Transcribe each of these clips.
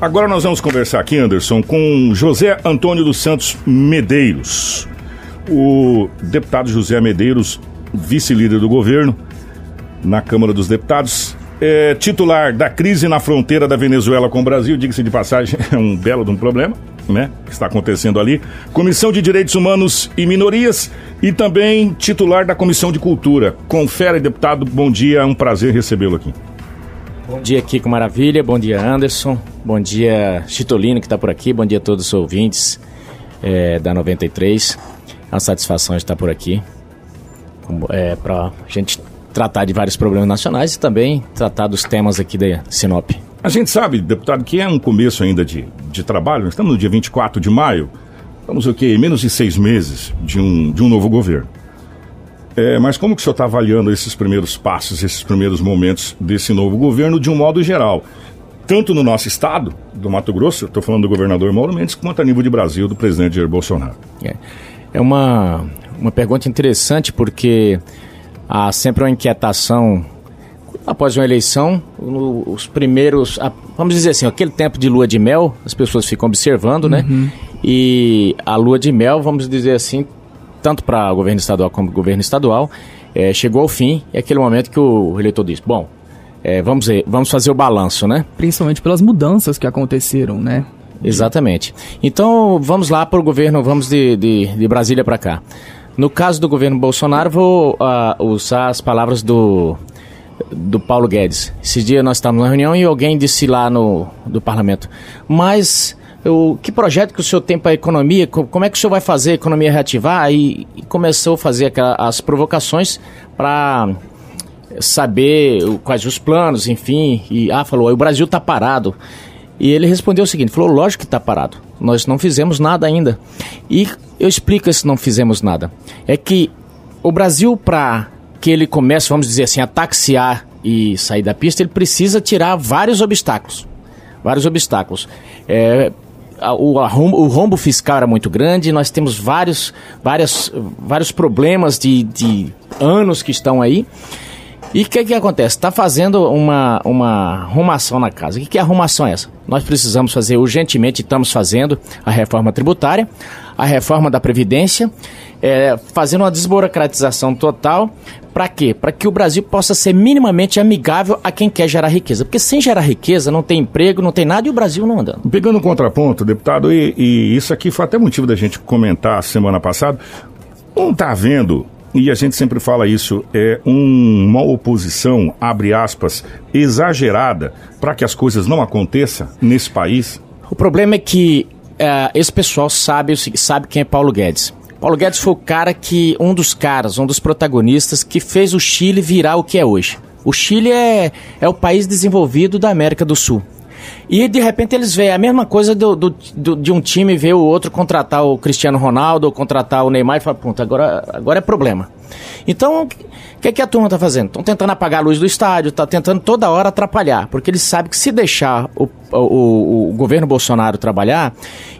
Agora nós vamos conversar aqui, Anderson, com José Antônio dos Santos Medeiros. O deputado José Medeiros, vice-líder do governo na Câmara dos Deputados, é titular da crise na fronteira da Venezuela com o Brasil, diga-se de passagem, é um belo de um problema, né? Que está acontecendo ali. Comissão de Direitos Humanos e Minorias e também titular da Comissão de Cultura. Confere, deputado, bom dia, é um prazer recebê-lo aqui. Bom dia, Kiko Maravilha. Bom dia, Anderson. Bom dia, Chitolino, que está por aqui. Bom dia a todos os ouvintes é, da 93. É uma satisfação estar por aqui é, para a gente tratar de vários problemas nacionais e também tratar dos temas aqui da Sinop. A gente sabe, deputado, que é um começo ainda de, de trabalho. Nós estamos no dia 24 de maio. Estamos o quê? Menos de seis meses de um, de um novo governo. É, mas como que o senhor está avaliando esses primeiros passos, esses primeiros momentos desse novo governo de um modo geral? Tanto no nosso estado, do Mato Grosso, estou falando do governador Mauro Mendes, quanto a nível de Brasil, do presidente Jair Bolsonaro. É, é uma, uma pergunta interessante porque há sempre uma inquietação após uma eleição, no, os primeiros, vamos dizer assim, aquele tempo de lua de mel, as pessoas ficam observando, né? Uhum. E a lua de mel, vamos dizer assim, tanto para o governo estadual como governo estadual, é, chegou ao fim e é aquele momento que o eleitor disse, bom, é, vamos, ver, vamos fazer o balanço, né? Principalmente pelas mudanças que aconteceram, né? Exatamente. Então, vamos lá para o governo, vamos de, de, de Brasília para cá. No caso do governo Bolsonaro, vou uh, usar as palavras do, do Paulo Guedes. Esse dia nós estávamos na reunião e alguém disse lá no do parlamento, mas o que projeto que o senhor tem para a economia? Como é que o senhor vai fazer a economia reativar? E, e começou a fazer aquelas, as provocações para saber quais os planos, enfim. E ah, falou, o Brasil está parado. E ele respondeu o seguinte: falou, lógico que está parado. Nós não fizemos nada ainda. E eu explico se não fizemos nada. É que o Brasil, para que ele comece, vamos dizer assim, a taxiar e sair da pista, ele precisa tirar vários obstáculos. Vários obstáculos. É, o, o rombo fiscal era muito grande, nós temos vários, várias, vários problemas de, de anos que estão aí. E o que, que acontece? Está fazendo uma, uma arrumação na casa. O que, que é arrumação essa? Nós precisamos fazer urgentemente, estamos fazendo a reforma tributária, a reforma da Previdência, é, fazendo uma desburocratização total. Para quê? Para que o Brasil possa ser minimamente amigável a quem quer gerar riqueza. Porque sem gerar riqueza não tem emprego, não tem nada e o Brasil não andando. Pegando um contraponto, deputado, e, e isso aqui foi até motivo da gente comentar semana passada. Não está vendo e a gente sempre fala isso, é um, uma oposição, abre aspas, exagerada para que as coisas não aconteçam nesse país? O problema é que uh, esse pessoal sabe, sabe quem é Paulo Guedes. Paulo Guedes foi o cara que, um dos caras, um dos protagonistas que fez o Chile virar o que é hoje. O Chile é, é o país desenvolvido da América do Sul. E de repente eles veem a mesma coisa do, do, do, de um time ver o outro contratar o Cristiano Ronaldo ou contratar o Neymar e falar, pronto, agora, agora é problema. Então, o que, que a turma está fazendo? Estão tentando apagar a luz do estádio, está tentando toda hora atrapalhar, porque eles sabem que se deixar o, o, o governo Bolsonaro trabalhar,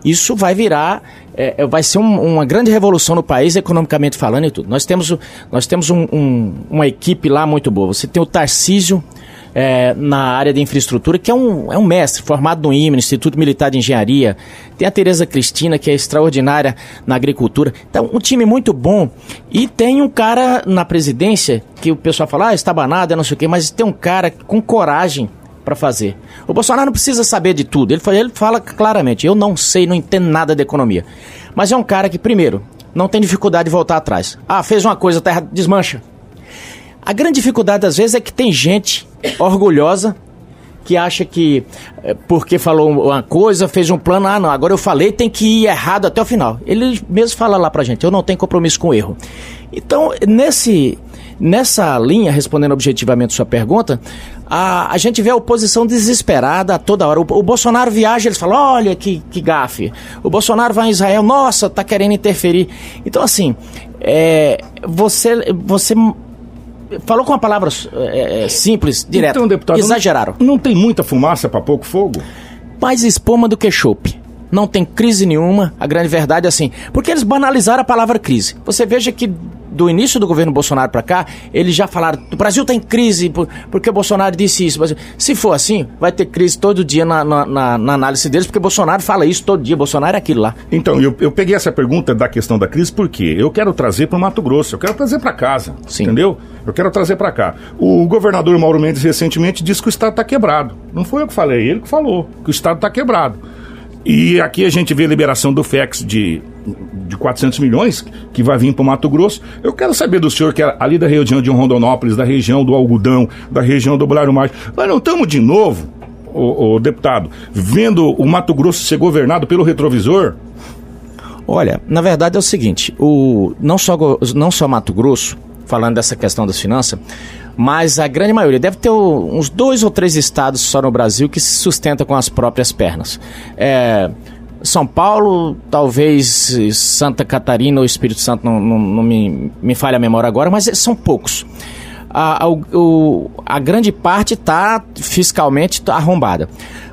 isso vai virar é, é vai ser um, uma grande revolução no país, economicamente falando e tudo. Nós temos, nós temos um, um, uma equipe lá muito boa. Você tem o Tarcísio é, na área de infraestrutura, que é um, é um mestre formado no IME, Instituto Militar de Engenharia. Tem a Tereza Cristina, que é extraordinária na agricultura. Então, um time muito bom. E tem um cara na presidência que o pessoal fala, ah, está banado, é não sei o quê, mas tem um cara com coragem para fazer. O Bolsonaro não precisa saber de tudo. Ele, ele fala claramente: eu não sei, não entendo nada de economia. Mas é um cara que, primeiro, não tem dificuldade de voltar atrás. Ah, fez uma coisa, terra desmancha. A grande dificuldade, às vezes, é que tem gente orgulhosa que acha que é, porque falou uma coisa, fez um plano, ah não, agora eu falei, tem que ir errado até o final. Ele mesmo fala lá pra gente, eu não tenho compromisso com erro. Então, nesse, nessa linha, respondendo objetivamente sua pergunta, a, a gente vê a oposição desesperada a toda hora. O, o Bolsonaro viaja, eles falam, olha que, que gafe. O Bolsonaro vai em Israel, nossa, tá querendo interferir. Então, assim, é, você, você falou com uma palavra é, é, simples, direta. Então, deputado, exageraram. Não, não tem muita fumaça para pouco fogo? Mais espuma do que chope. Não tem crise nenhuma. A grande verdade é assim. Porque eles banalizaram a palavra crise. Você veja que do início do governo Bolsonaro para cá, eles já falaram: o Brasil está em crise porque o Bolsonaro disse isso. Se for assim, vai ter crise todo dia na, na, na, na análise deles, porque Bolsonaro fala isso todo dia. Bolsonaro é aquilo lá. Então, eu, eu peguei essa pergunta da questão da crise porque eu quero trazer para o Mato Grosso, eu quero trazer para casa. Sim. Entendeu? Eu quero trazer para cá. O governador Mauro Mendes recentemente disse que o Estado está quebrado. Não foi eu que falei, ele que falou que o Estado está quebrado. E aqui a gente vê a liberação do FEX de, de 400 milhões, que vai vir para o Mato Grosso. Eu quero saber do senhor, que é ali da região de Rondonópolis, da região do Algodão, da região do Bolario Mágico. Mas não estamos de novo, o, o deputado, vendo o Mato Grosso ser governado pelo retrovisor? Olha, na verdade é o seguinte, o, não, só, não só Mato Grosso, falando dessa questão das finanças, mas a grande maioria, deve ter uns dois ou três estados só no Brasil que se sustentam com as próprias pernas. É, São Paulo, talvez Santa Catarina ou Espírito Santo, não, não, não me, me falha a memória agora, mas são poucos. A, a, o, a grande parte está fiscalmente arrombada.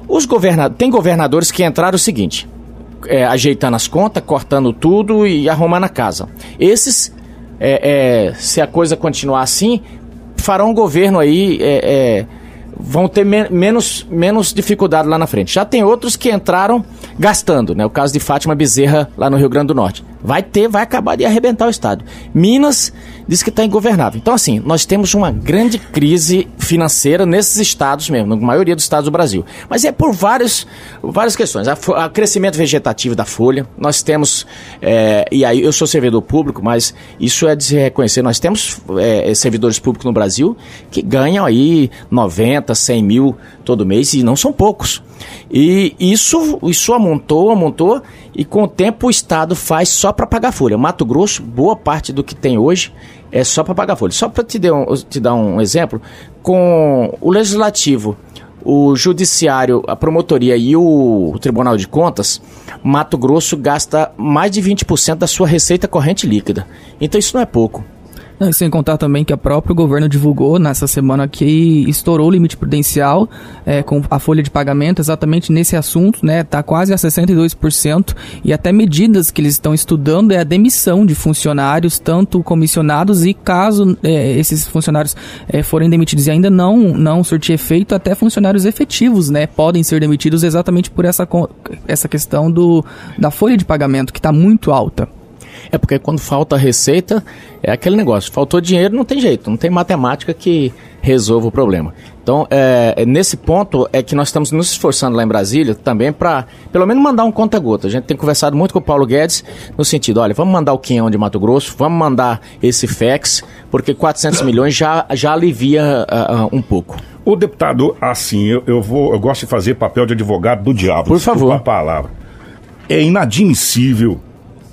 Os governadores, tem governadores que entraram o seguinte, é, ajeitando as contas, cortando tudo e arrumando a casa. Esses, é, é, se a coisa continuar assim, farão governo aí. É, é, vão ter me menos, menos dificuldade lá na frente. Já tem outros que entraram gastando, né? O caso de Fátima Bezerra lá no Rio Grande do Norte. Vai ter, vai acabar de arrebentar o Estado. Minas diz que está ingovernável. Então, assim, nós temos uma grande crise financeira nesses estados mesmo, na maioria dos estados do Brasil. Mas é por várias, várias questões. O crescimento vegetativo da folha, nós temos, é, e aí eu sou servidor público, mas isso é de se reconhecer, nós temos é, servidores públicos no Brasil que ganham aí 90, 100 mil todo mês, e não são poucos. E isso, isso amontou, amontou, e com o tempo o Estado faz só para pagar folha. Mato Grosso, boa parte do que tem hoje é só para pagar folha. Só para te, um, te dar um exemplo, com o Legislativo, o Judiciário, a Promotoria e o, o Tribunal de Contas, Mato Grosso gasta mais de 20% da sua receita corrente líquida. Então isso não é pouco. Não, sem contar também que o próprio governo divulgou nessa semana que estourou o limite prudencial é, com a folha de pagamento exatamente nesse assunto, né? Está quase a 62% e até medidas que eles estão estudando é a demissão de funcionários, tanto comissionados e caso é, esses funcionários é, forem demitidos e ainda não não surtir efeito, até funcionários efetivos, né? Podem ser demitidos exatamente por essa, essa questão do, da folha de pagamento que está muito alta. É porque quando falta receita, é aquele negócio. Faltou dinheiro, não tem jeito, não tem matemática que resolva o problema. Então, é, é nesse ponto é que nós estamos nos esforçando lá em Brasília também para, pelo menos, mandar um conta-gota. A gente tem conversado muito com o Paulo Guedes no sentido, olha, vamos mandar o quinhão de Mato Grosso, vamos mandar esse FEX, porque 400 milhões já, já alivia uh, uh, um pouco. O deputado, assim, eu, eu, vou, eu gosto de fazer papel de advogado do diabo. Por favor. A palavra. É inadmissível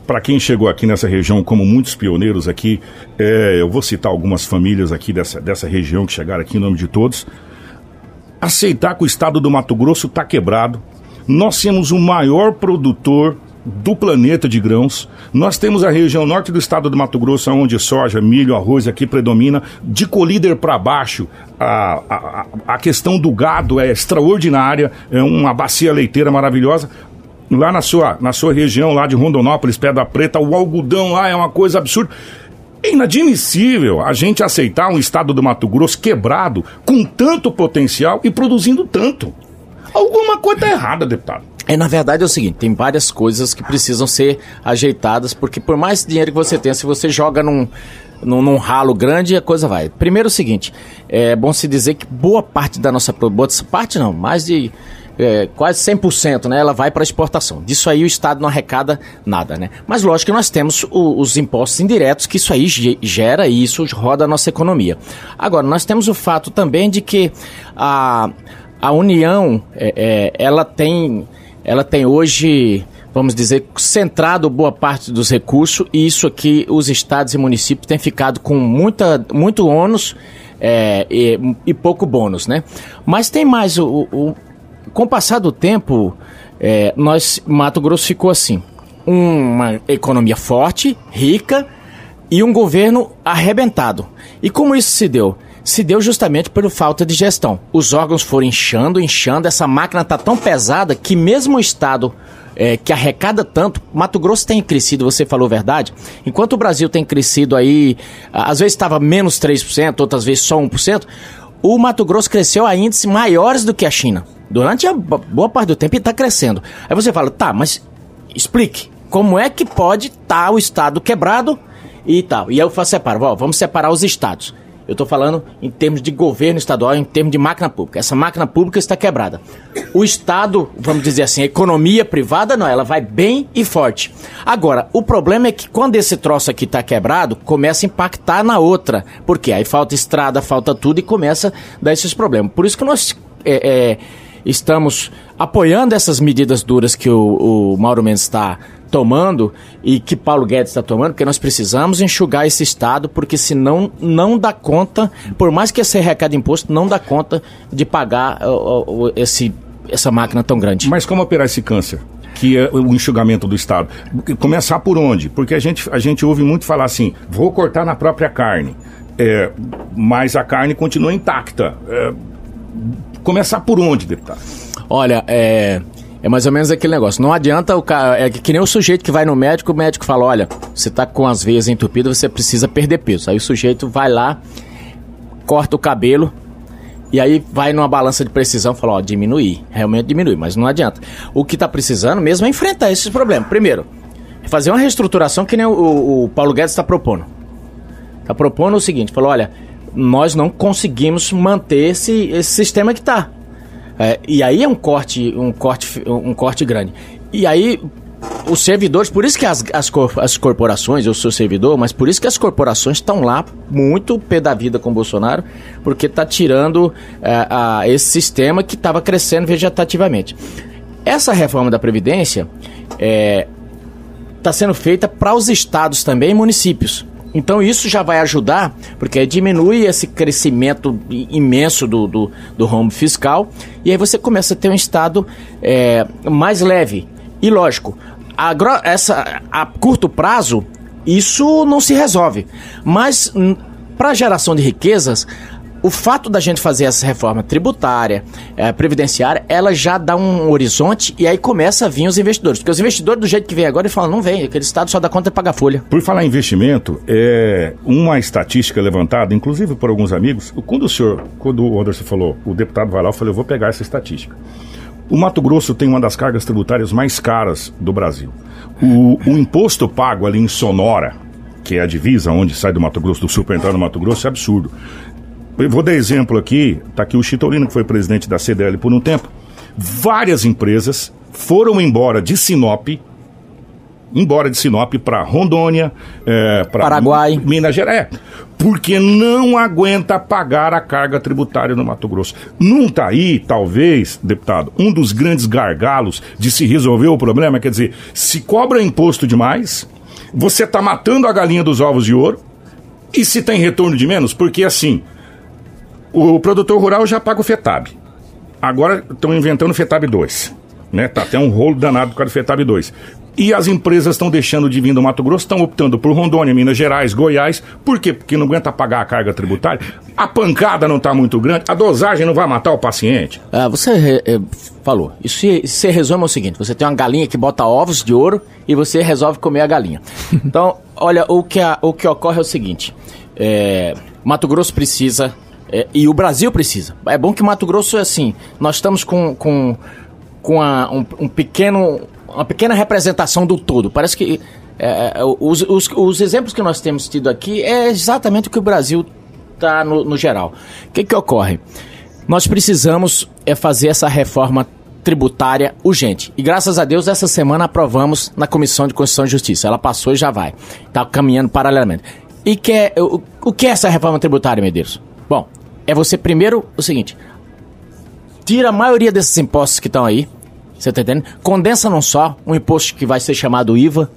para quem chegou aqui nessa região, como muitos pioneiros aqui, é, eu vou citar algumas famílias aqui dessa, dessa região que chegaram aqui em nome de todos, aceitar que o estado do Mato Grosso está quebrado. Nós temos o maior produtor do planeta de grãos. Nós temos a região norte do estado do Mato Grosso, onde soja, milho, arroz aqui predomina. De colíder para baixo, a, a, a questão do gado é extraordinária, é uma bacia leiteira maravilhosa lá na sua, na sua região lá de Rondonópolis, Pedra Preta, o algodão lá é uma coisa absurda. É inadmissível a gente aceitar um estado do Mato Grosso quebrado, com tanto potencial e produzindo tanto. Alguma coisa está errada, deputado. É, na verdade é o seguinte, tem várias coisas que precisam ser ajeitadas, porque por mais dinheiro que você tenha, se você joga num, num, num, ralo grande, a coisa vai. Primeiro é o seguinte, é bom se dizer que boa parte da nossa... Boa parte não, mais de é, quase 100%, né? Ela vai para exportação. Disso aí o Estado não arrecada nada, né? Mas lógico que nós temos o, os impostos indiretos que isso aí gera e isso roda a nossa economia. Agora, nós temos o fato também de que a, a União, é, é, ela tem, ela tem hoje vamos dizer, centrado boa parte dos recursos, e isso aqui os estados e municípios têm ficado com muita, muito ônus é, e, e, pouco bônus, né? Mas tem mais o, o, com o passar do tempo, é, nós, Mato Grosso ficou assim: uma economia forte, rica e um governo arrebentado. E como isso se deu? se deu justamente por falta de gestão. Os órgãos foram inchando, inchando, essa máquina está tão pesada que mesmo o Estado é, que arrecada tanto, Mato Grosso tem crescido, você falou verdade, enquanto o Brasil tem crescido aí, às vezes estava menos 3%, outras vezes só 1%, o Mato Grosso cresceu a índices maiores do que a China. Durante a boa parte do tempo ele está crescendo. Aí você fala, tá, mas explique, como é que pode estar tá o Estado quebrado e tal? E eu faço separo, ó, vamos separar os estados. Eu estou falando em termos de governo estadual, em termos de máquina pública. Essa máquina pública está quebrada. O Estado, vamos dizer assim, a economia privada, não, ela vai bem e forte. Agora, o problema é que quando esse troço aqui está quebrado, começa a impactar na outra. Porque aí falta estrada, falta tudo e começa a dar esses problemas. Por isso que nós é, é, estamos apoiando essas medidas duras que o, o Mauro Mendes está tomando e que Paulo Guedes está tomando, porque nós precisamos enxugar esse Estado, porque senão não dá conta, por mais que esse recado imposto, não dá conta de pagar uh, uh, esse, essa máquina tão grande. Mas como operar esse câncer? que é o enxugamento do Estado. Começar por onde? Porque a gente, a gente ouve muito falar assim, vou cortar na própria carne, é, mas a carne continua intacta. É, começar por onde, deputado? Olha, é, é mais ou menos aquele negócio. Não adianta o cara. É que nem o sujeito que vai no médico, o médico fala: olha, você tá com as veias entupidas, você precisa perder peso. Aí o sujeito vai lá, corta o cabelo. E aí vai numa balança de precisão e fala, ó, diminuir. Realmente diminuir, mas não adianta. O que tá precisando mesmo é enfrentar esses problemas. Primeiro, fazer uma reestruturação que nem o, o, o Paulo Guedes está propondo. Está propondo o seguinte, falou, olha, nós não conseguimos manter esse, esse sistema que está. É, e aí é um corte, um corte, um corte grande. E aí os servidores, por isso que as, as, as corporações, eu sou servidor, mas por isso que as corporações estão lá muito pé da vida com o Bolsonaro, porque está tirando é, a, esse sistema que estava crescendo vegetativamente. Essa reforma da Previdência está é, tá sendo feita para os estados também e municípios. Então isso já vai ajudar, porque diminui esse crescimento imenso do, do, do home fiscal, e aí você começa a ter um Estado é, mais leve. E lógico, a, essa, a curto prazo, isso não se resolve. Mas para geração de riquezas, o fato da gente fazer essa reforma tributária, é, previdenciária, ela já dá um horizonte e aí começa a vir os investidores. Porque os investidores, do jeito que vem agora, eles falam, não vem, aquele Estado só dá conta de pagar folha. Por falar em investimento, é uma estatística levantada, inclusive por alguns amigos, quando o senhor, quando o Anderson falou, o deputado vai lá, eu falei, eu vou pegar essa estatística. O Mato Grosso tem uma das cargas tributárias mais caras do Brasil. O, o imposto pago ali em Sonora, que é a divisa onde sai do Mato Grosso do Sul para entrar no Mato Grosso, é absurdo. Vou dar exemplo aqui, está aqui o Chitolino, que foi presidente da CDL por um tempo. Várias empresas foram embora de Sinop, embora de Sinop para Rondônia, é, para Paraguai, Minas Gerais, é, porque não aguenta pagar a carga tributária no Mato Grosso. Não está aí, talvez, deputado, um dos grandes gargalos de se resolver o problema, quer dizer, se cobra imposto demais, você está matando a galinha dos ovos de ouro, e se tem retorno de menos, porque assim, o produtor rural já paga o FETAB. Agora estão inventando o FETAB 2. Né? Tá até um rolo danado por causa do FETAB 2. E as empresas estão deixando de vir do Mato Grosso, estão optando por Rondônia, Minas Gerais, Goiás. Por quê? Porque não aguenta pagar a carga tributária. A pancada não está muito grande, a dosagem não vai matar o paciente. Ah, você é, falou. Isso se resume ao seguinte: você tem uma galinha que bota ovos de ouro e você resolve comer a galinha. Então, olha, o que, a, o que ocorre é o seguinte: é, Mato Grosso precisa é, e o Brasil precisa. É bom que Mato Grosso é assim. Nós estamos com, com, com a, um, um, pequeno, uma pequena representação do todo. Parece que é, é os, os, os, exemplos que nós temos tido aqui é exatamente o que o Brasil está no, no, geral. O que, que ocorre? Nós precisamos é, fazer essa reforma tributária urgente. E graças a Deus, essa semana aprovamos na Comissão de Constituição e Justiça. Ela passou e já vai. Está caminhando paralelamente. E que é, o, o que é essa reforma tributária, Medeiros? Bom, é você primeiro o seguinte: tira a maioria desses impostos que estão aí, você tá entendendo? Condensa num só, um imposto que vai ser chamado IVA.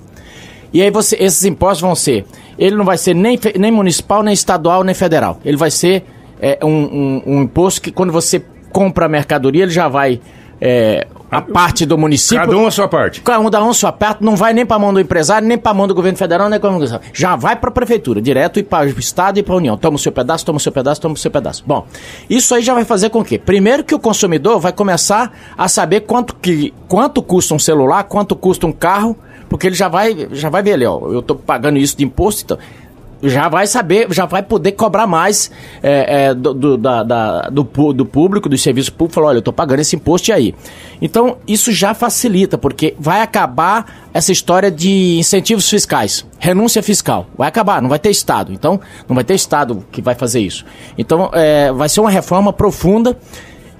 E aí você, esses impostos vão ser, ele não vai ser nem, nem municipal, nem estadual, nem federal. Ele vai ser é, um, um, um imposto que quando você compra a mercadoria, ele já vai é, a parte do município. Cada um a sua parte. Cada um dá um a sua parte, não vai nem para a mão do empresário, nem para a mão do governo federal, nem para a mão do Já vai para a prefeitura, direto e para o estado e para a União. Toma o seu pedaço, toma o seu pedaço, toma o seu pedaço. Bom, isso aí já vai fazer com que, primeiro que o consumidor vai começar a saber quanto que quanto custa um celular, quanto custa um carro, porque ele já vai já vai ver ali, ó, eu estou pagando isso de imposto, então já vai saber, já vai poder cobrar mais é, é, do, do, da, da, do, do, público, do serviço público, falar, olha, eu estou pagando esse imposto e aí. Então, isso já facilita, porque vai acabar essa história de incentivos fiscais, renúncia fiscal. Vai acabar, não vai ter Estado. Então, não vai ter Estado que vai fazer isso. Então, é, vai ser uma reforma profunda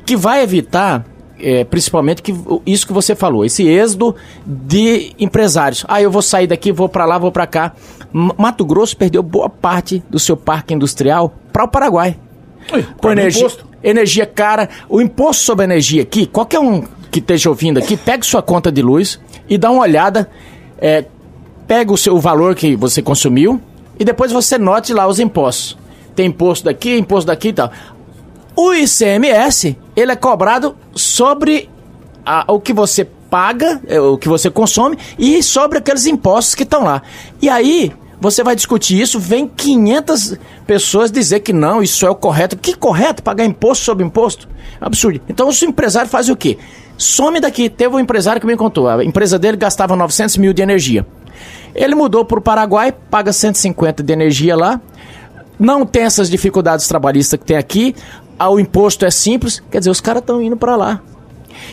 que vai evitar é, principalmente que isso que você falou, esse êxodo de empresários. Ah, eu vou sair daqui, vou para lá, vou para cá. Mato Grosso perdeu boa parte do seu parque industrial para o Paraguai. Oi, com energia, energia cara, o imposto sobre energia aqui, qualquer um que esteja ouvindo aqui, pegue sua conta de luz e dá uma olhada, é, pega o seu o valor que você consumiu e depois você note lá os impostos. Tem imposto daqui, imposto daqui e tal. O ICMS, ele é cobrado sobre a, o que você paga, é, o que você consome e sobre aqueles impostos que estão lá. E aí, você vai discutir isso, vem 500 pessoas dizer que não, isso é o correto. Que correto? Pagar imposto sobre imposto? Absurdo. Então, o empresário faz o quê? Some daqui. Teve um empresário que me contou, a empresa dele gastava 900 mil de energia. Ele mudou para o Paraguai, paga 150 de energia lá, não tem essas dificuldades trabalhistas que tem aqui, o imposto é simples, quer dizer, os caras estão indo para lá.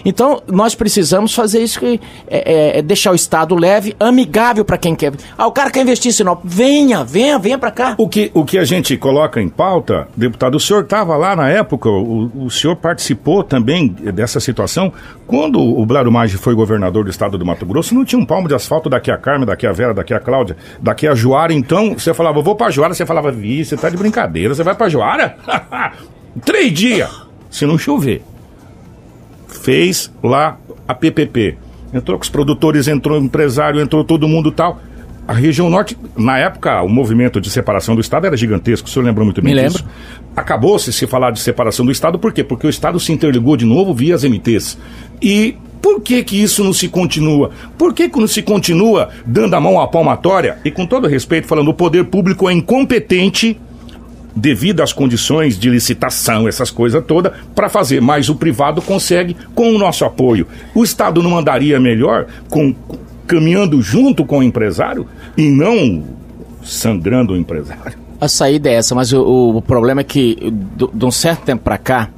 Então, nós precisamos fazer isso que é, é, é deixar o Estado leve, amigável para quem quer. Ah, o cara quer investir em Sinop. Venha, venha, venha para cá. O que, o que a gente coloca em pauta, deputado, o senhor estava lá na época, o, o senhor participou também dessa situação. Quando o Blaro Maggi foi governador do estado do Mato Grosso, não tinha um palmo de asfalto daqui a Carmen, daqui a Vera, daqui a Cláudia, daqui a Joara. Então, você falava, vou para Joara, você falava, vi, você tá de brincadeira, você vai para Joara? Três dias, se não chover. Fez lá a PPP. Entrou com os produtores, entrou o empresário, entrou todo mundo tal. A região norte, na época, o movimento de separação do Estado era gigantesco, o senhor lembra muito bem Me disso? lembro. Acabou-se se falar de separação do Estado, por quê? Porque o Estado se interligou de novo via as MTs. E por que que isso não se continua? Por que que não se continua dando a mão à palmatória? E com todo respeito, falando, o poder público é incompetente devido às condições de licitação, essas coisas todas, para fazer. Mas o privado consegue com o nosso apoio. O Estado não andaria melhor com, caminhando junto com o empresário e não sangrando o empresário? A saída é essa, mas o, o problema é que de um certo tempo para cá,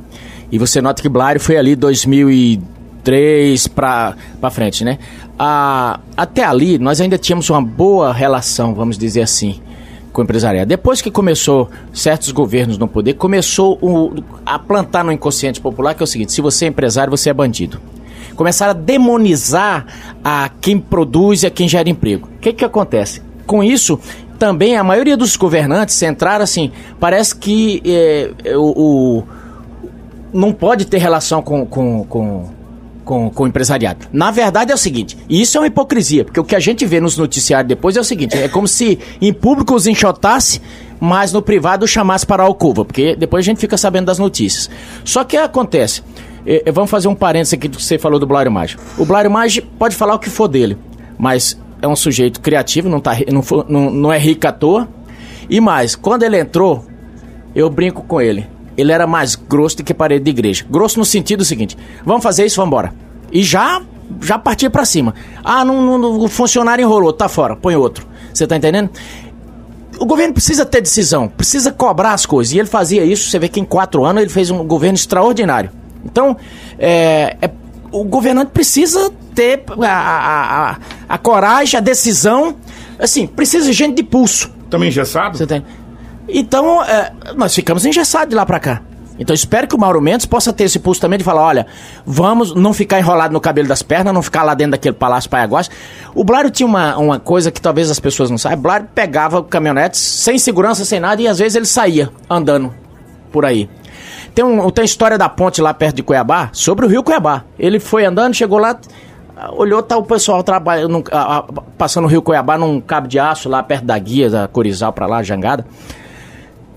e você nota que Blário foi ali 2003 para frente, né? A, até ali, nós ainda tínhamos uma boa relação, vamos dizer assim com o empresariado. Depois que começou certos governos no poder, começou o, a plantar no inconsciente popular que é o seguinte: se você é empresário, você é bandido. Começaram a demonizar a quem produz e a quem gera emprego. O que, que acontece? Com isso, também a maioria dos governantes entraram assim, parece que é, o, o, não pode ter relação com, com, com com, com o empresariado. Na verdade é o seguinte, isso é uma hipocrisia, porque o que a gente vê nos noticiários depois é o seguinte, é como se em público os enxotasse, mas no privado chamasse para a alcova, porque depois a gente fica sabendo das notícias. Só que acontece, é, vamos fazer um parênteses aqui do que você falou do Blário Maggi. O Blário Maggi pode falar o que for dele, mas é um sujeito criativo, não, tá, não, não, não é rico à toa, e mais, quando ele entrou, eu brinco com ele ele era mais grosso do que parede de igreja. Grosso no sentido seguinte: vamos fazer isso, vamos embora. E já já partia para cima. Ah, não, não, o funcionário enrolou, tá fora, põe outro. Você tá entendendo? O governo precisa ter decisão, precisa cobrar as coisas. E ele fazia isso, você vê que em quatro anos ele fez um governo extraordinário. Então, é, é o governante precisa ter a, a, a, coragem, a decisão. Assim, precisa de gente de pulso. Também engessado? Você tem. Então, é, nós ficamos engessados de lá para cá. Então espero que o Mauro Mendes possa ter esse pulso também de falar, olha, vamos não ficar enrolado no cabelo das pernas, não ficar lá dentro daquele palácio paiaguás. O Blário tinha uma, uma coisa que talvez as pessoas não saibam. O Blário pegava caminhonetes sem segurança, sem nada, e às vezes ele saía andando por aí. Tem, um, tem história da ponte lá perto de Cuiabá, sobre o rio Cuiabá. Ele foi andando, chegou lá, olhou, tá o pessoal trabalhando, passando o rio Cuiabá num cabo de aço lá perto da guia, da Corizal pra lá, Jangada.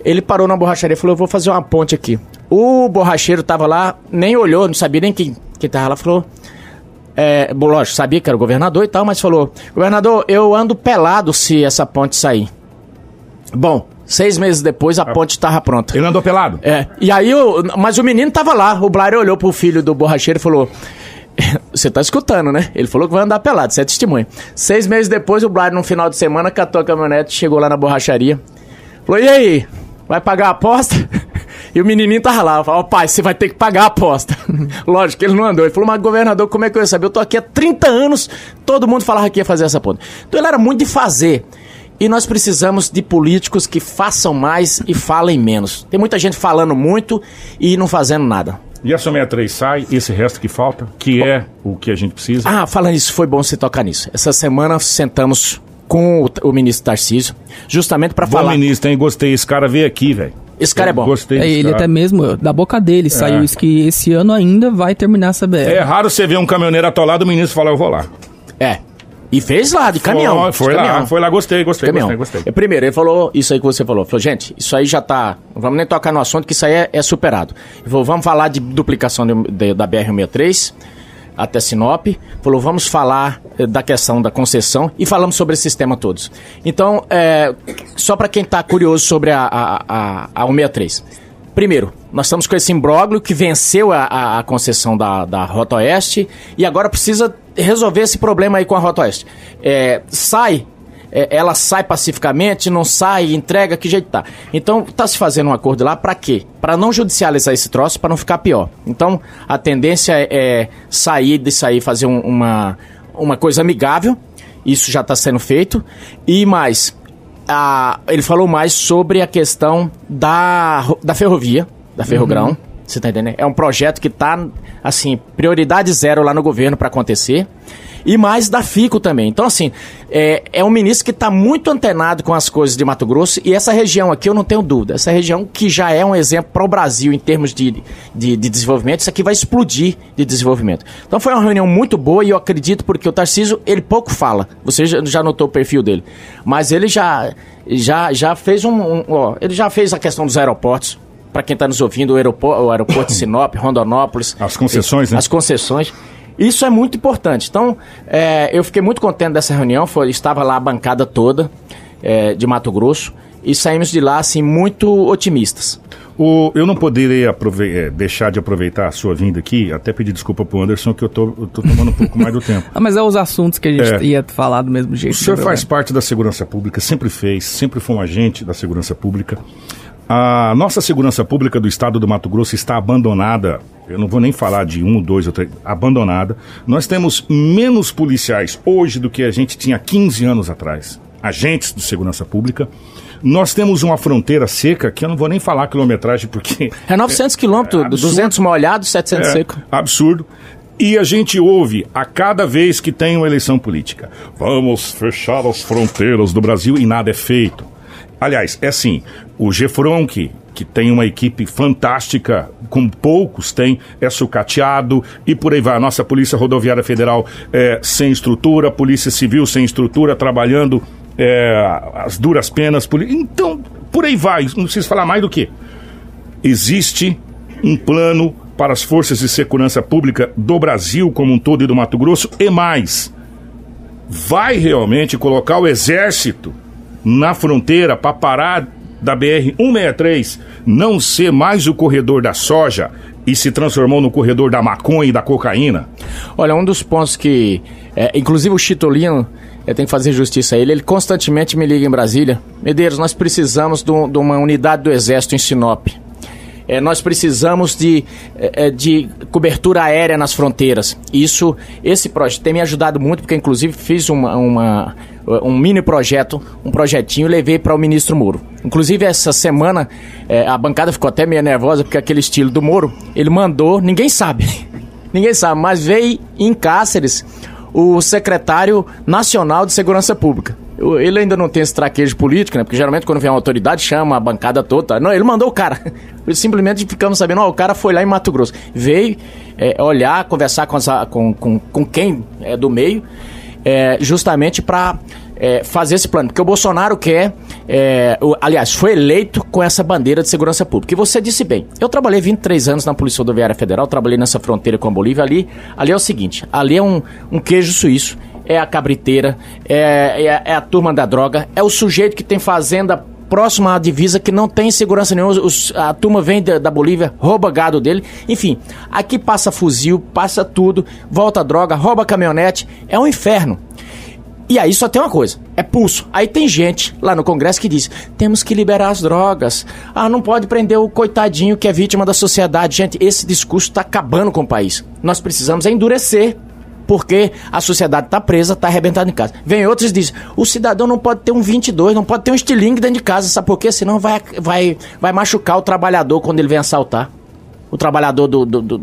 Ele parou na borracharia e falou: Eu vou fazer uma ponte aqui. O borracheiro tava lá, nem olhou, não sabia nem quem, quem tava lá falou. É, lógico, sabia que era o governador e tal, mas falou: Governador, eu ando pelado se essa ponte sair. Bom, seis meses depois a ponte estava pronta. Ele andou pelado? É. E aí, o, mas o menino tava lá. O Blair olhou pro filho do borracheiro e falou: Você tá escutando, né? Ele falou que vai andar pelado, você é testemunha. Seis meses depois, o Blair, no final de semana, catou a caminhonete, chegou lá na borracharia. Falou: E aí? Vai pagar a aposta? E o menininho tava lá, falou, pai, você vai ter que pagar a aposta. Lógico que ele não andou. Ele falou, mas governador, como é que eu ia saber? Eu tô aqui há 30 anos, todo mundo falava que ia fazer essa ponta. Então ele era muito de fazer. E nós precisamos de políticos que façam mais e falem menos. Tem muita gente falando muito e não fazendo nada. E a 63 sai, esse resto que falta, que é o que a gente precisa? Ah, falando isso, foi bom você tocar nisso. Essa semana sentamos com o, o ministro Tarcísio, justamente para falar. Bom ministro, hein? Gostei. Esse cara veio aqui, velho. Esse cara é bom. Gostei É, desse ele cara. até mesmo, da boca dele, saiu isso que esse ano ainda vai terminar essa BR. É raro você ver um caminhoneiro atolado, o ministro falar, eu vou lá. É. E fez lá, de caminhão. Foi, de foi lá, caminhão. foi lá, gostei, gostei, caminhão. gostei, gostei. É, primeiro, ele falou isso aí que você falou. Falou, gente, isso aí já tá. Não vamos nem tocar no assunto, que isso aí é, é superado. Ele falou, vamos falar de duplicação de- de- da BR-163 até Sinop. Falou, vamos falar eh, da questão da concessão e falamos sobre esse sistema todos. Então, é, só para quem tá curioso sobre a, a, a, a 163. Primeiro, nós estamos com esse imbróglio que venceu a, a, a concessão da, da Rota Oeste e agora precisa resolver esse problema aí com a Rota Oeste. É, sai, é, ela sai pacificamente, não sai, entrega, que jeito tá. Então, tá se fazendo um acordo lá para quê? Para não judicializar esse troço, para não ficar pior. Então, a tendência é, é sair disso aí, fazer um- uma, uma coisa amigável, isso já está sendo feito, e mais, a- ele falou mais sobre a questão da, da ferrovia, da Ferrogrão. Você tá entendendo? É um projeto que tá, assim, prioridade zero lá no governo para acontecer. E mais da FICO também. Então, assim, é, é um ministro que está muito antenado com as coisas de Mato Grosso. E essa região aqui, eu não tenho dúvida. Essa região que já é um exemplo para o Brasil em termos de, de, de desenvolvimento, isso aqui vai explodir de desenvolvimento. Então, foi uma reunião muito boa e eu acredito porque o Tarcísio, ele pouco fala. Você já, notou o perfil dele. Mas ele já, já, já fez um, um- ó, ele já fez a questão dos aeroportos. Para quem está nos ouvindo, o aeroporto, o aeroporto de Sinop, Rondonópolis. As concessões, né? As concessões. Isso é muito importante. Então, é, eu fiquei muito contente dessa reunião. Foi, estava lá a bancada toda é, de Mato Grosso e saímos de lá assim muito otimistas. O, eu não poderia eh, deixar de aproveitar a sua vinda aqui, até pedir desculpa pro Anderson, que eu tô, eu tô tomando um pouco mais do tempo. Ah, mas é os assuntos que a gente É. ia falar do mesmo jeito. O senhor né, faz parte da segurança pública, sempre fez, sempre foi um agente da segurança pública. A nossa segurança pública do estado do Mato Grosso está abandonada. Eu não vou nem falar de um, dois ou três. Abandonada. Nós temos menos policiais hoje do que a gente tinha 15 anos atrás. Agentes de segurança pública. Nós temos uma fronteira seca, que eu não vou nem falar quilometragem, porque. É 900 quilômetros, absurdo. 200 molhados, 700 É, seco. Absurdo. E a gente ouve a cada vez que tem uma eleição política: vamos fechar as fronteiras do Brasil e nada é feito. Aliás, é assim: o Gefronc, que tem uma equipe fantástica, como poucos têm, é sucateado e por aí vai. A nossa Polícia Rodoviária Federal é sem estrutura, Polícia Civil sem estrutura, trabalhando é, as duras penas. poli- Então, por aí vai. Não preciso falar mais do que existe um plano para as forças de segurança pública do Brasil como um todo e do Mato Grosso e mais. Vai realmente colocar o exército na fronteira para parar da BR 163 não ser mais o corredor da soja e se transformou no corredor da maconha e da cocaína? Olha, um dos pontos que. é, inclusive o Chitolino, eu tenho que fazer justiça a ele, ele constantemente me liga em Brasília. Medeiros, nós precisamos de, um- de uma unidade do Exército em Sinop. É, nós precisamos de, é, é, de cobertura aérea nas fronteiras. Isso, esse projeto tem me ajudado muito, porque inclusive fiz uma, uma- um mini projeto, um projetinho, levei para o ministro Moro. Inclusive essa semana é, a bancada ficou até meio nervosa, porque aquele estilo do Moro, ele mandou, ninguém sabe, ninguém sabe, mas veio em Cáceres o secretário nacional de segurança pública. Ele ainda não tem esse traquejo político, né? Porque geralmente quando vem uma autoridade chama a bancada toda. Não, ele mandou o cara. Simplesmente ficamos sabendo, ó, o cara foi lá em Mato Grosso. Veio é, olhar, conversar com, essa- com, com, com quem é do meio, é, justamente para é, fazer esse plano, porque o Bolsonaro quer, é, o, aliás, foi eleito com essa bandeira de segurança pública. E você disse bem, eu trabalhei 23 anos na Polícia Rodoviária Federal, trabalhei nessa fronteira com a Bolívia, ali, ali é o seguinte, ali é um, um queijo suíço, é a cabriteira, é, é, é a turma da droga, é o sujeito que tem fazenda próximo à divisa que não tem segurança nenhuma. Os, a turma vem da, da, Bolívia, rouba gado dele. Enfim, aqui passa fuzil, passa tudo, volta droga, rouba caminhonete. É um inferno. E aí só tem uma coisa, é pulso. Aí tem gente lá no Congresso que diz: temos que liberar as drogas. Ah, não pode prender o coitadinho que é vítima da sociedade. Gente, esse discurso está acabando com o país. Nós precisamos endurecer porque a sociedade está presa, está arrebentada em casa. Vem outros e dizem: o cidadão não pode ter um 22, não pode ter um estilingue dentro de casa, sabe por quê? Senão vai, vai, vai machucar o trabalhador quando ele vem assaltar. O trabalhador do, do, do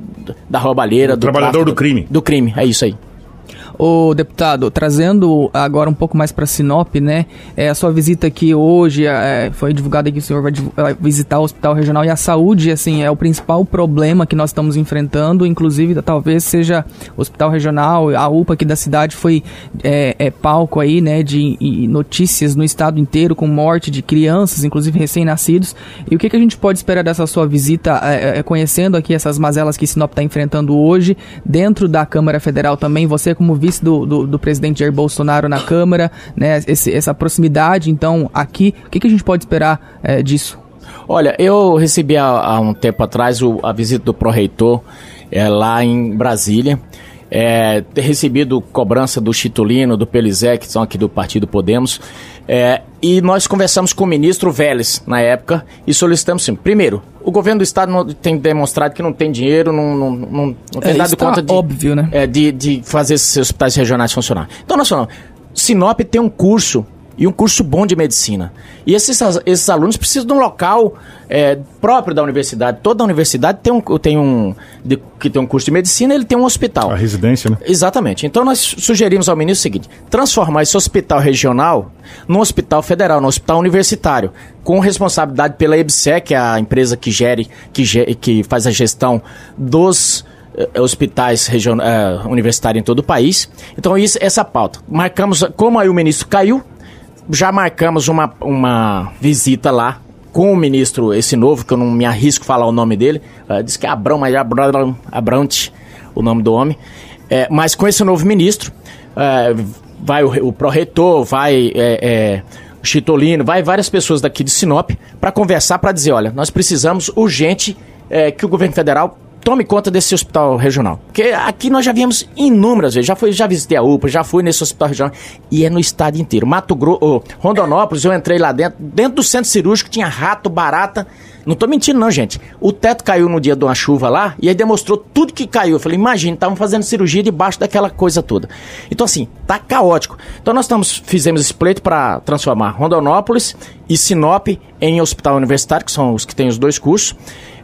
da roubalheira. O do trabalhador do crime. Do crime, é isso aí. O deputado, trazendo agora um pouco mais para Sinop, né? É, a sua visita aqui hoje, é, foi divulgado que o senhor vai, visitar o Hospital Regional e a saúde, assim, é o principal problema que nós estamos enfrentando. Inclusive, talvez seja o Hospital Regional, a UPA aqui da cidade foi é, é palco aí, né? De notícias no estado inteiro com morte de crianças, inclusive recém-nascidos. E o que, que a gente pode esperar dessa sua visita, é, é, conhecendo aqui essas mazelas que Sinop está enfrentando hoje, dentro da Câmara Federal também, você como vice do, do, do, presidente Jair Bolsonaro na Câmara, né? Esse, essa proximidade, então, aqui, o que, que a gente pode esperar é, disso? Olha, eu recebi há, há um tempo atrás o, a visita do pró-reitor é, lá em Brasília. É, ter recebido cobrança do Chitulino, do Pelizé, que são aqui do Partido Podemos, é, e nós conversamos com o ministro Vélez na época e solicitamos sim. Primeiro, o governo do estado não, tem demonstrado que não tem dinheiro, não, não, não, não tem é, dado conta de, óbvio, né? É, de, de fazer esses hospitais regionais funcionar. Então, nós falamos, Sinop tem um curso e um curso bom de medicina. E esses, esses alunos precisam de um local é, próprio da universidade. Toda universidade tem um, tem um de, que tem um curso de medicina, ele tem um hospital. A residência, né? Exatamente. Então nós sugerimos ao ministro o seguinte: transformar esse hospital regional num hospital federal, num hospital universitário, com responsabilidade pela EBSE, que é a empresa que gere, que, que faz a gestão dos eh, hospitais region, uh, universitários em todo o país. Então, isso, essa pauta. Marcamos, como aí o ministro caiu, já marcamos uma, uma visita lá com o ministro, esse novo, que eu não me arrisco falar o nome dele. Uh, diz que é Abrão, mas é Abrão, Abrante, o nome do homem. É, mas com esse novo ministro, uh, vai o, o pró-reitor, vai é, é, Chitolino, vai várias pessoas daqui de Sinop para conversar, para dizer, olha, nós precisamos urgente é, que o governo federal tome conta desse hospital regional. Porque aqui nós já viemos inúmeras vezes. Já, fui, já visitei a UPA, já fui nesse hospital regional. E é no estado inteiro. Mato Grosso, oh, Rondonópolis, eu entrei lá dentro. Dentro do centro cirúrgico tinha rato, barata. Não tô mentindo, não, gente. O teto caiu no dia de uma chuva lá e aí demonstrou tudo que caiu. Eu falei, imagina, estavam fazendo cirurgia debaixo daquela coisa toda. Então, assim, tá caótico. Então, nós estamos, fizemos esse pleito para transformar Rondonópolis e Sinop em hospital universitário, que são os que têm os dois cursos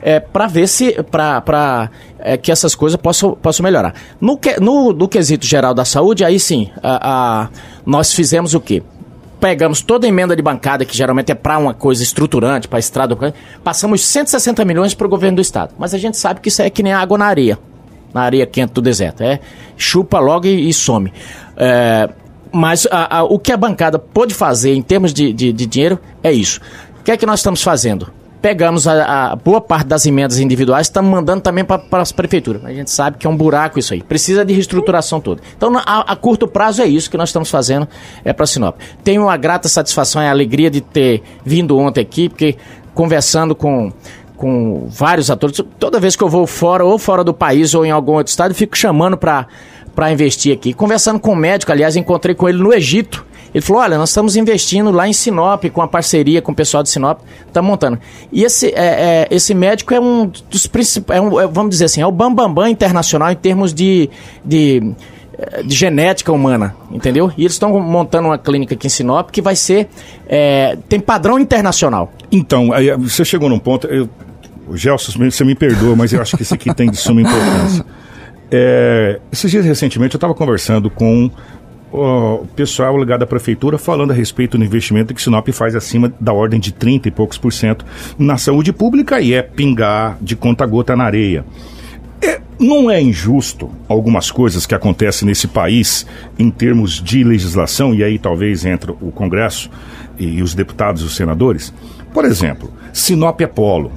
é, para ver se para é, que essas coisas possam, possam melhorar. No, que, no, no quesito geral da saúde, aí sim, a, a, nós fizemos o quê? Pegamos toda a emenda de bancada, que geralmente é para uma coisa estruturante, para estrada, passamos 160 milhões para o governo do estado. Mas a gente sabe que isso é que nem água na areia, na areia quente do deserto. É chupa logo e, e some. É, mas a, a, o que a bancada pôde fazer em termos de, de, de dinheiro é isso. O que é que nós estamos fazendo? Pegamos a, a, boa parte das emendas individuais, estamos mandando também para as prefeituras. A gente sabe que é um buraco isso aí. Precisa de reestruturação toda. Então, a, a curto prazo é isso que nós estamos fazendo é para Sinop. Tenho uma grata satisfação e alegria de ter vindo ontem aqui, porque conversando com com vários atores, toda vez que eu vou fora, ou fora do país, ou em algum outro estado, fico chamando para investir aqui. Conversando com o médico, aliás, encontrei com ele no Egito, ele falou: olha, nós estamos investindo lá em Sinop, com a parceria com o pessoal de Sinop, está montando. E esse, é, é, esse médico é um dos principais, é um, é, vamos dizer assim, é o bambambam bam, bam internacional em termos de, de, eh, de, genética humana, entendeu? E eles estão montando uma clínica aqui em Sinop que vai ser. É, tem padrão internacional. Então, aí, você chegou num ponto. Eu, Gelson, você me perdoa, mas eu acho que esse aqui tem de suma importância. É, esses dias recentemente eu estava conversando com o pessoal ligado à prefeitura falando a respeito do investimento que Sinop faz acima da ordem de 30 e poucos por cento na saúde pública e é pingar de conta gota na areia. É, não é injusto algumas coisas que acontecem nesse país em termos de legislação, e aí talvez entra o Congresso e os deputados e os senadores? Por exemplo, Sinop é polo.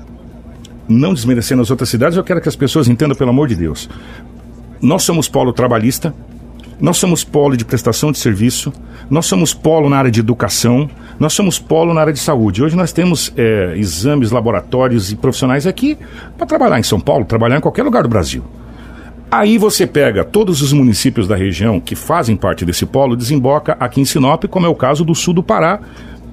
Não desmerecendo as outras cidades, eu quero que as pessoas entendam, pelo amor de Deus. Nós somos polo trabalhista, nós somos polo de prestação de serviço, nós somos polo na área de educação, nós somos polo na área de saúde. Hoje nós temos é, exames, laboratórios e profissionais aqui para trabalhar em São Paulo, trabalhar em qualquer lugar do Brasil. Aí você pega todos os municípios da região que fazem parte desse polo, desemboca aqui em Sinop, como é o caso do sul do Pará,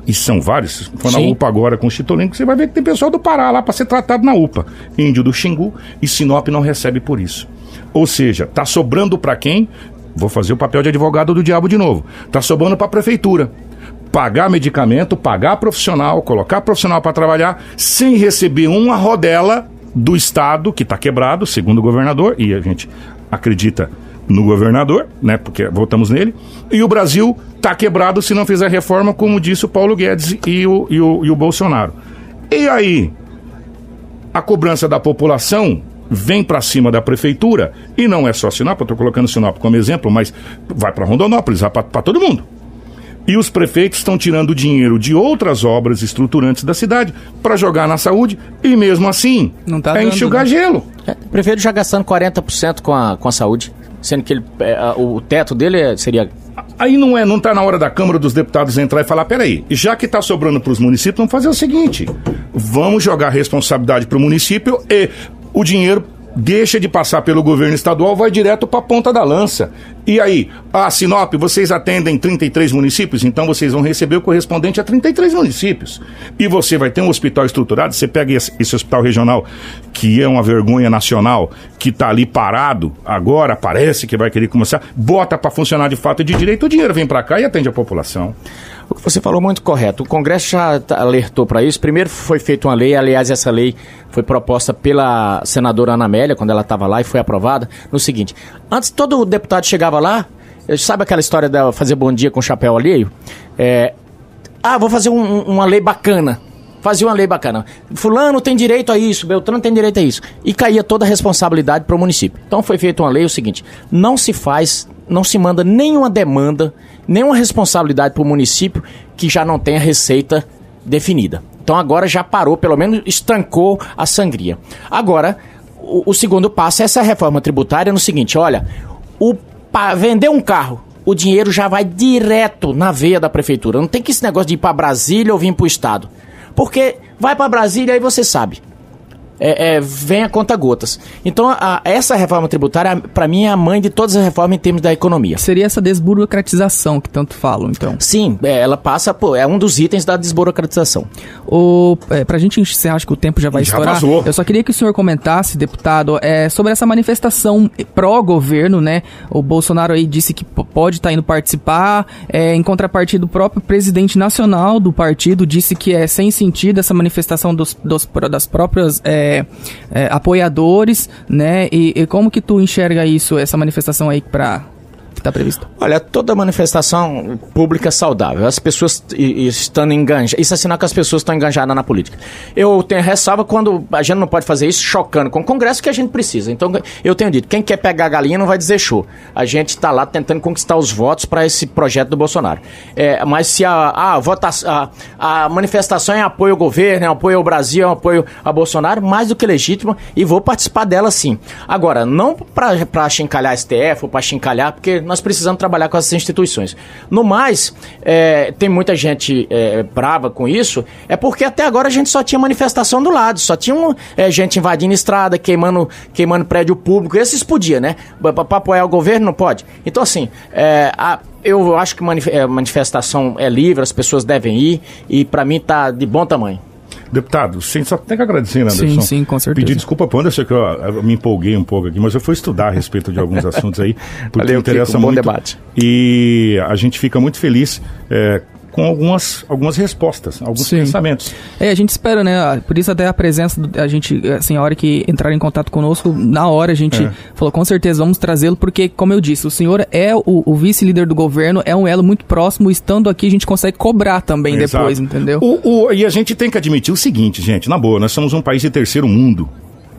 e são vários. For na UPA agora com o Chitolenco, você vai ver que tem pessoal do Pará lá para ser tratado na UPA. Índio do Xingu e Sinop não recebe por isso. Ou seja, tá sobrando para quem? Vou fazer o papel de advogado do diabo de novo. Tá sobrando para a prefeitura pagar medicamento, pagar profissional, colocar profissional para trabalhar, sem receber uma rodela do Estado, que está quebrado, segundo o governador, e a gente acredita no governador, né? Porque votamos nele. E o Brasil está quebrado se não fizer reforma, como disse o Paulo Guedes e o, e o, e o Bolsonaro. E aí, a cobrança da população vem para cima da prefeitura, e não é só Sinop, eu estou colocando Sinop como exemplo, mas vai para Rondonópolis, vai para todo mundo. E os prefeitos estão tirando dinheiro de outras obras estruturantes da cidade para jogar na saúde e mesmo assim Não tá é dando, enxugar né? gelo. É, o prefeito já gastando 40% com a, com a saúde, sendo que ele, é, o teto dele é, seria Aí não é, não está na hora da Câmara dos Deputados entrar e falar, peraí, já que está sobrando para os municípios, vamos fazer o seguinte: vamos jogar a responsabilidade para o município e o dinheiro deixa de passar pelo governo estadual, vai direto para a ponta da lança. E aí, a Sinop, vocês atendem 33 municípios, então vocês vão receber o correspondente a 33 municípios. E você vai ter um hospital estruturado, você pega esse, hospital regional, que é uma vergonha nacional, que está ali parado, agora parece que vai querer começar, bota para funcionar de fato e de direito, o dinheiro vem para cá e atende a população. O que você falou muito correto. O Congresso já alertou para isso. Primeiro foi feita uma lei, aliás, essa lei foi proposta pela senadora Ana Amélia, quando ela estava lá e foi aprovada, no seguinte: antes todo deputado chegava lá, sabe aquela história de fazer bom dia com chapéu alheio? É, ah, vou fazer um, uma lei bacana. Fazia uma lei bacana. Fulano tem direito a isso, Beltrano tem direito a isso. E caía toda a responsabilidade para o município. Então foi feita uma lei, o seguinte: não se faz, não se manda nenhuma demanda nenhuma responsabilidade para o município que já não tenha receita definida. Então agora já parou, pelo menos estancou a sangria. Agora, o, o segundo passo é essa reforma tributária no seguinte: olha, o, vender um carro, o dinheiro já vai direto na veia da prefeitura. Não tem que esse negócio de ir para Brasília ou vir para o estado. Porque vai para Brasília aí você sabe é, é, vem a conta gotas. Então, a, essa reforma tributária, para mim, é a mãe de todas as reformas em termos da economia. Seria essa desburocratização que tanto falam, então? Sim, é, ela passa, pô, é um dos itens da desburocratização. O, é, pra gente encerrar, acho que o tempo já vai já estourar. Passou. Eu só queria que o senhor comentasse, deputado, é, sobre essa manifestação pró-governo, né? O Bolsonaro aí disse que pode estar tá indo participar, é, em contrapartida, o próprio presidente nacional do partido disse que é sem sentido essa manifestação dos, dos das próprias. É, é, é, apoiadores, né? E, e, como que tu enxerga isso, essa manifestação aí para que está prevista? Olha, toda manifestação pública é saudável. As pessoas estão enganjadas. Isso é sinal que as pessoas estão enganjadas na política. Eu tenho ressalva quando a gente não pode fazer isso chocando com o Congresso que a gente precisa. Então, eu tenho dito, quem quer pegar a galinha não vai dizer show. A gente está lá tentando conquistar os votos para esse projeto do Bolsonaro. É, mas se a, a, a, a manifestação é apoio ao governo, é apoio ao Brasil, é apoio a Bolsonaro, mais do que legítimo, e vou participar dela sim. Agora, não para chincalhar STF ou para chincalhar, porque nós precisamos trabalhar com essas instituições. No mais, é, tem muita gente é, brava com isso, é porque até agora a gente só tinha manifestação do lado, só tinha um, é, gente invadindo estrada, queimando, queimando prédio público, esses podia, né? Para apoiar o governo não pode. Então, assim, é, a, eu acho que é, manifestação é livre, as pessoas devem ir, e para mim tá de bom tamanho. Deputado, sim, só tem que agradecer, né, Anderson? Sim, sim, com certeza. Pedir desculpa para Anderson, que eu, eu, me empolguei um pouco aqui, mas eu fui estudar a respeito de alguns assuntos aí, porque Valeu, interessa Kiko, um muito. Bom debate. E a gente fica muito feliz é, com algumas, algumas respostas, alguns Sim. pensamentos. É, a gente espera, né? Por isso até a presença, do, a gente, assim, a hora que entrar em contato conosco, na hora a gente é. falou, com certeza vamos trazê-lo, porque, como eu disse, o senhor é o, o vice-líder do governo, é um elo muito próximo, estando aqui a gente consegue cobrar também Exato. depois, entendeu? O, o, e a gente tem que admitir o seguinte, gente, na boa, nós somos um país de terceiro mundo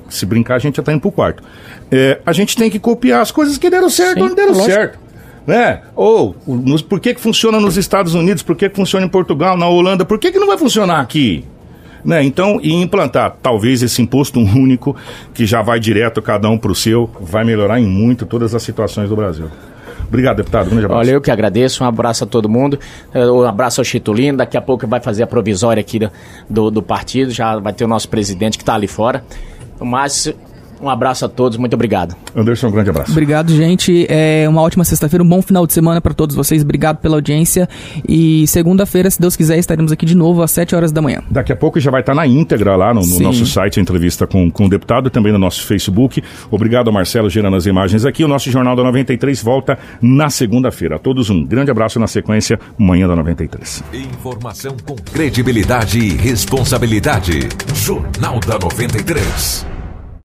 Se brincar, a gente já tá indo pro quarto. É, a gente tem que copiar as coisas que deram certo Sim, onde deram lógico. certo. Né? Ou, nos- por que, que funciona nos Estados Unidos? Por que, que funciona em Portugal, na Holanda? Por que, que não vai funcionar aqui? Né? Então, e implantar talvez esse imposto único, que já vai direto cada um pro seu, vai melhorar em muito todas as situações do Brasil. Obrigado, deputado. Grande abraço. Olha, eu que agradeço, um abraço a todo mundo, eh, um abraço ao Chitulino, daqui a pouco vai fazer a provisória aqui do, do partido, já vai ter o nosso presidente que está ali fora. Mas um abraço a todos, muito obrigado. Anderson, um grande abraço. Obrigado, gente. É uma ótima sexta-feira, um bom final de semana para todos vocês. Obrigado pela audiência. E segunda-feira, se Deus quiser, estaremos aqui de novo às 7 horas da manhã. Daqui a pouco já vai estar na íntegra lá no, no nosso site a entrevista com, com o deputado, também no nosso Facebook. Obrigado ao Marcelo gerando as imagens aqui. O nosso Jornal da 93 volta na segunda-feira. A todos um grande abraço na sequência, manhã da 93. Informação com credibilidade e responsabilidade. Jornal da 93.